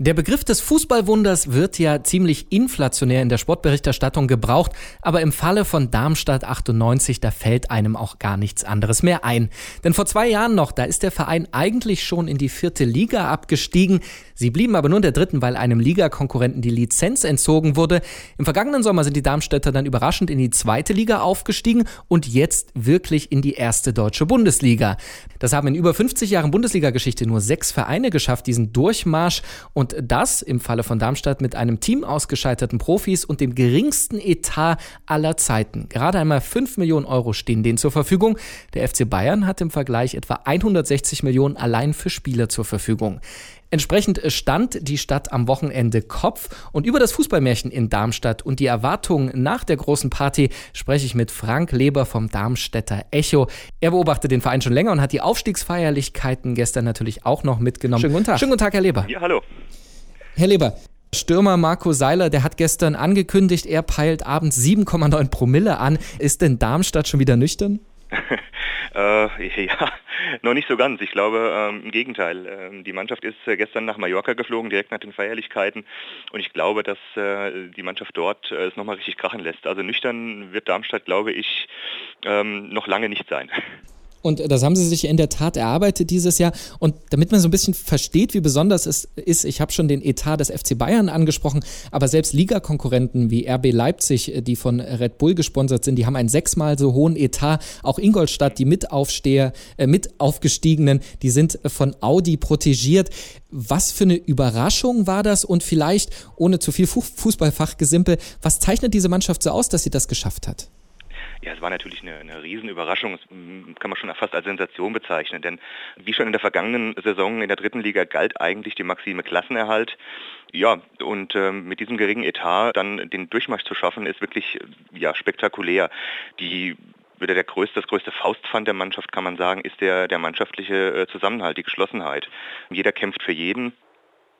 Der Begriff des Fußballwunders wird ja ziemlich inflationär in der Sportberichterstattung gebraucht, aber im Falle von Darmstadt 98, da fällt einem auch gar nichts anderes mehr ein. Denn vor zwei Jahren noch, da ist der Verein eigentlich schon in die vierte Liga abgestiegen. Sie blieben aber nur in der dritten, weil einem Ligakonkurrenten die Lizenz entzogen wurde. Im vergangenen Sommer sind die Darmstädter dann überraschend in die zweite Liga aufgestiegen und jetzt wirklich in die erste deutsche Bundesliga. Das haben in über 50 Jahren Bundesliga-Geschichte nur sechs Vereine geschafft, diesen Durchmarsch. Und das im Falle von Darmstadt mit einem Team aus gescheiterten Profis und dem geringsten Etat aller Zeiten. Gerade einmal 5 Millionen Euro stehen denen zur Verfügung. Der FC Bayern hat im Vergleich etwa 160 Millionen allein für Spieler zur Verfügung. Entsprechend stand die Stadt am Wochenende Kopf. Und über das Fußballmärchen in Darmstadt und die Erwartungen nach der großen Party spreche ich mit Frank Leber vom Darmstädter Echo. Er beobachtet den Verein schon länger und hat die Aufstiegsfeierlichkeiten gestern natürlich auch noch mitgenommen. Schönen guten Tag. Schönen guten Tag, Herr Leber. Ja, hallo. Herr Leber, Stürmer Marco Seiler, der hat gestern angekündigt, er peilt abends 7,9 Promille an. Ist denn Darmstadt schon wieder nüchtern? äh, ja, noch nicht so ganz. Ich glaube, ähm, im Gegenteil. Ähm, die Mannschaft ist äh, gestern nach Mallorca geflogen, direkt nach den Feierlichkeiten. Und ich glaube, dass äh, die Mannschaft dort äh, es nochmal richtig krachen lässt. Also nüchtern wird Darmstadt, glaube ich, ähm, noch lange nicht sein. Und das haben sie sich in der Tat erarbeitet dieses Jahr. Und damit man so ein bisschen versteht, wie besonders es ist, ich habe schon den Etat des FC Bayern angesprochen, aber selbst Ligakonkurrenten wie RB Leipzig, die von Red Bull gesponsert sind, die haben einen sechsmal so hohen Etat. Auch Ingolstadt, die Mitaufsteher, äh, mit aufgestiegenen, die sind von Audi protegiert. Was für eine Überraschung war das? Und vielleicht, ohne zu viel Fußballfachgesimpel, was zeichnet diese Mannschaft so aus, dass sie das geschafft hat? Ja, es war natürlich eine, eine Riesenüberraschung. Das kann man schon fast als Sensation bezeichnen. Denn wie schon in der vergangenen Saison in der dritten Liga galt eigentlich die Maxime Klassenerhalt. Ja, und ähm, mit diesem geringen Etat dann den Durchmarsch zu schaffen, ist wirklich ja, spektakulär. Die wieder der größte, das größte Faustpfand der Mannschaft, kann man sagen, ist der, der mannschaftliche äh, Zusammenhalt, die Geschlossenheit. Jeder kämpft für jeden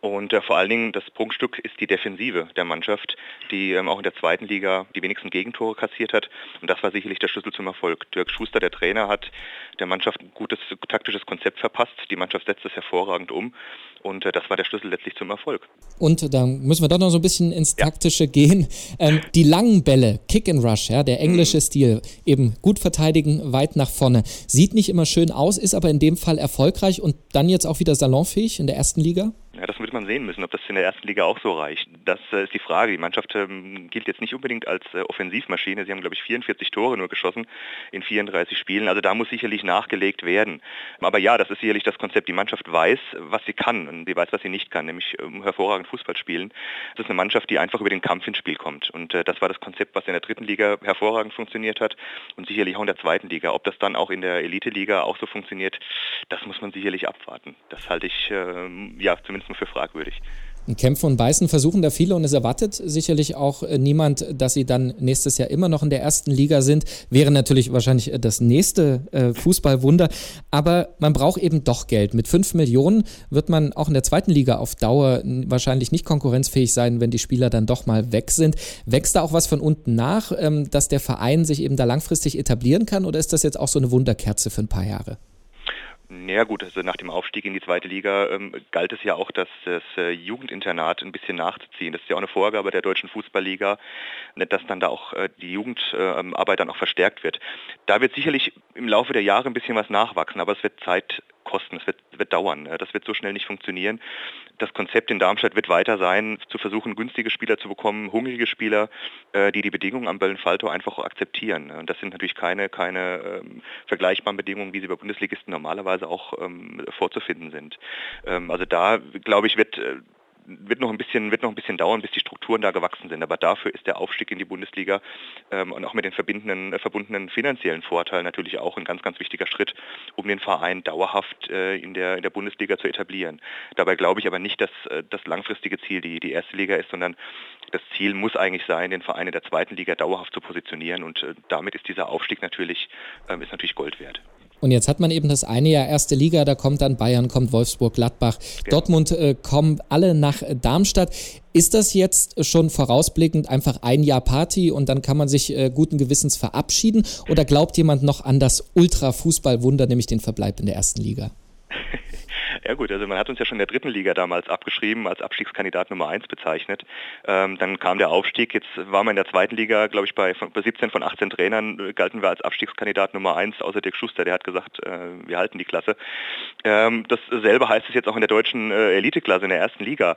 und äh, vor allen Dingen das Prunkstück ist die Defensive der Mannschaft, die ähm, auch in der zweiten Liga die wenigsten Gegentore kassiert hat. Und das war sicherlich der Schlüssel zum Erfolg. Dirk Schuster, der Trainer, hat der Mannschaft ein gutes taktisches Konzept verpasst. Die Mannschaft setzt es hervorragend um. Und äh, das war der Schlüssel letztlich zum Erfolg. Und da müssen wir doch noch so ein bisschen ins Taktische ja. gehen. Ähm, die langen Bälle, Kick and Rush, ja, der englische mhm. Stil, eben gut verteidigen, weit nach vorne. Sieht nicht immer schön aus, ist aber in dem Fall erfolgreich und dann jetzt auch wieder salonfähig in der ersten Liga? Ja, das wird man sehen müssen, ob das in der ersten Liga auch so reicht. Das äh, ist die Frage. Die Mannschaft ähm, gilt jetzt nicht unbedingt als äh, Offensivmaschine. Sie haben, glaube ich, 44 Tore nur geschossen in 34 Spielen. Also da muss sicherlich nachgelegt werden. Aber ja, das ist sicherlich das Konzept. Die Mannschaft weiß, was sie kann und sie weiß, was sie nicht kann, nämlich ähm, hervorragend Fußball spielen. Das ist eine Mannschaft, die einfach über den Kampf ins Spiel kommt. Und äh, das war das Konzept, was in der dritten Liga hervorragend funktioniert hat und sicherlich auch in der zweiten Liga. Ob das dann auch in der Elite-Liga auch so funktioniert, das muss man sicherlich abwarten. Das halte ich ähm, ja zumindest für fragwürdig. Kämpfen und Beißen versuchen da viele und es erwartet sicherlich auch äh, niemand, dass sie dann nächstes Jahr immer noch in der ersten Liga sind. Wäre natürlich wahrscheinlich äh, das nächste äh, Fußballwunder. Aber man braucht eben doch Geld. Mit fünf Millionen wird man auch in der zweiten Liga auf Dauer wahrscheinlich nicht konkurrenzfähig sein, wenn die Spieler dann doch mal weg sind. Wächst da auch was von unten nach, ähm, dass der Verein sich eben da langfristig etablieren kann oder ist das jetzt auch so eine Wunderkerze für ein paar Jahre? Naja gut, also nach dem Aufstieg in die zweite Liga ähm, galt es ja auch, dass das äh, Jugendinternat ein bisschen nachzuziehen. Das ist ja auch eine Vorgabe der deutschen Fußballliga, ne, dass dann da auch äh, die Jugendarbeit äh, dann auch verstärkt wird. Da wird sicherlich im Laufe der Jahre ein bisschen was nachwachsen, aber es wird Zeit kosten, es wird, wird dauern. Das wird so schnell nicht funktionieren. Das Konzept in Darmstadt wird weiter sein, zu versuchen, günstige Spieler zu bekommen, hungrige Spieler, äh, die die Bedingungen am Böllenfalto einfach akzeptieren. Und das sind natürlich keine, keine ähm, vergleichbaren Bedingungen, wie sie bei Bundesligisten normalerweise auch ähm, vorzufinden sind. Ähm, also da, glaube ich, wird äh, wird noch ein bisschen, wird noch ein bisschen dauern, bis die Strukturen da gewachsen sind. Aber dafür ist der Aufstieg in die Bundesliga ähm, und auch mit den verbindenden, äh, verbundenen finanziellen Vorteilen natürlich auch ein ganz, ganz wichtiger Schritt, um den Verein dauerhaft äh, in, der, in der Bundesliga zu etablieren. Dabei glaube ich aber nicht, dass äh, das langfristige Ziel die, die erste Liga ist, sondern das Ziel muss eigentlich sein, den Verein in der zweiten Liga dauerhaft zu positionieren und äh, damit ist dieser Aufstieg natürlich, ähm, ist natürlich Gold wert. Und jetzt hat man eben das eine Jahr erste Liga, da kommt dann Bayern, kommt Wolfsburg, Gladbach, genau. Dortmund äh, kommen alle nach Darmstadt. Ist das jetzt schon vorausblickend einfach ein Jahr Party und dann kann man sich äh, guten Gewissens verabschieden? Oder glaubt jemand noch an das Ultra-Fußballwunder, nämlich den Verbleib in der ersten Liga? Ja gut, also man hat uns ja schon in der dritten Liga damals abgeschrieben, als Abstiegskandidat Nummer 1 bezeichnet. Ähm, dann kam der Aufstieg, jetzt waren wir in der zweiten Liga, glaube ich, bei, bei 17 von 18 Trainern äh, galten wir als Abstiegskandidat Nummer 1, außer Dirk Schuster, der hat gesagt, äh, wir halten die Klasse. Ähm, dasselbe heißt es jetzt auch in der deutschen äh, Eliteklasse, in der ersten Liga.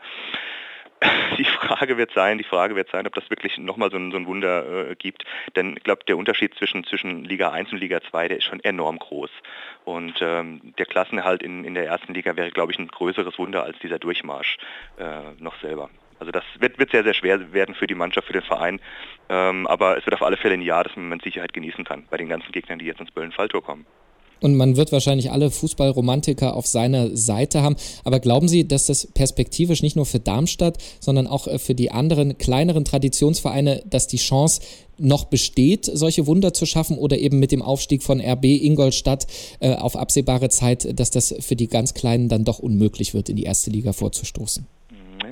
die Frage wird sein, die Frage wird sein, ob das wirklich nochmal so ein, so ein Wunder äh, gibt. Denn ich glaube, der Unterschied zwischen, zwischen Liga 1 und Liga 2, der ist schon enorm groß. Und ähm, der Klassenerhalt in, in der ersten Liga wäre, glaube ich, ein größeres Wunder als dieser Durchmarsch äh, noch selber. Also das wird, wird sehr, sehr schwer werden für die Mannschaft, für den Verein. Ähm, aber es wird auf alle Fälle ein Jahr, das man mit Sicherheit genießen kann bei den ganzen Gegnern, die jetzt ins Böllen-Falltor kommen. Und man wird wahrscheinlich alle Fußballromantiker auf seiner Seite haben. Aber glauben Sie, dass das perspektivisch nicht nur für Darmstadt, sondern auch äh, für die anderen kleineren Traditionsvereine, dass die Chance noch besteht, solche Wunder zu schaffen oder eben mit dem Aufstieg von RB Ingolstadt äh, auf absehbare Zeit, dass das für die ganz Kleinen dann doch unmöglich wird, in die erste Liga vorzustoßen?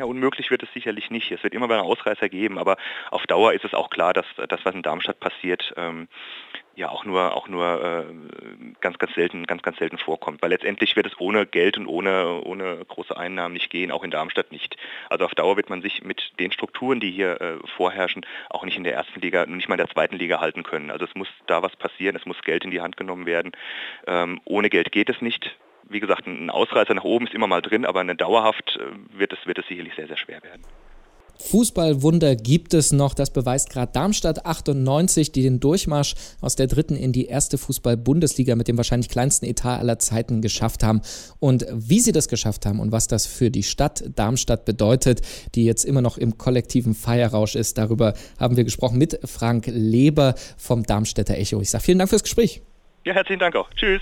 Ja, unmöglich wird es sicherlich nicht. Es wird immer wieder Ausreißer geben, aber auf Dauer ist es auch klar, dass das, was in Darmstadt passiert, ähm, ja auch nur auch nur äh, ganz ganz selten ganz ganz selten vorkommt, weil letztendlich wird es ohne Geld und ohne ohne große Einnahmen nicht gehen, auch in Darmstadt nicht. Also auf Dauer wird man sich mit den Strukturen, die hier äh, vorherrschen, auch nicht in der ersten Liga, nicht mal in der zweiten Liga halten können. Also es muss da was passieren, es muss Geld in die Hand genommen werden. Ähm, ohne Geld geht es nicht. Wie gesagt, ein Ausreißer nach oben ist immer mal drin, aber eine dauerhaft äh, wird es wird es sicherlich sehr sehr schwer werden. Fußballwunder gibt es noch. Das beweist gerade Darmstadt 98, die den Durchmarsch aus der dritten in die erste Fußball-Bundesliga mit dem wahrscheinlich kleinsten Etat aller Zeiten geschafft haben. Und wie sie das geschafft haben und was das für die Stadt Darmstadt bedeutet, die jetzt immer noch im kollektiven Feierrausch ist, darüber haben wir gesprochen mit Frank Leber vom Darmstädter Echo. Ich sage vielen Dank fürs Gespräch. Ja, herzlichen Dank auch. Tschüss.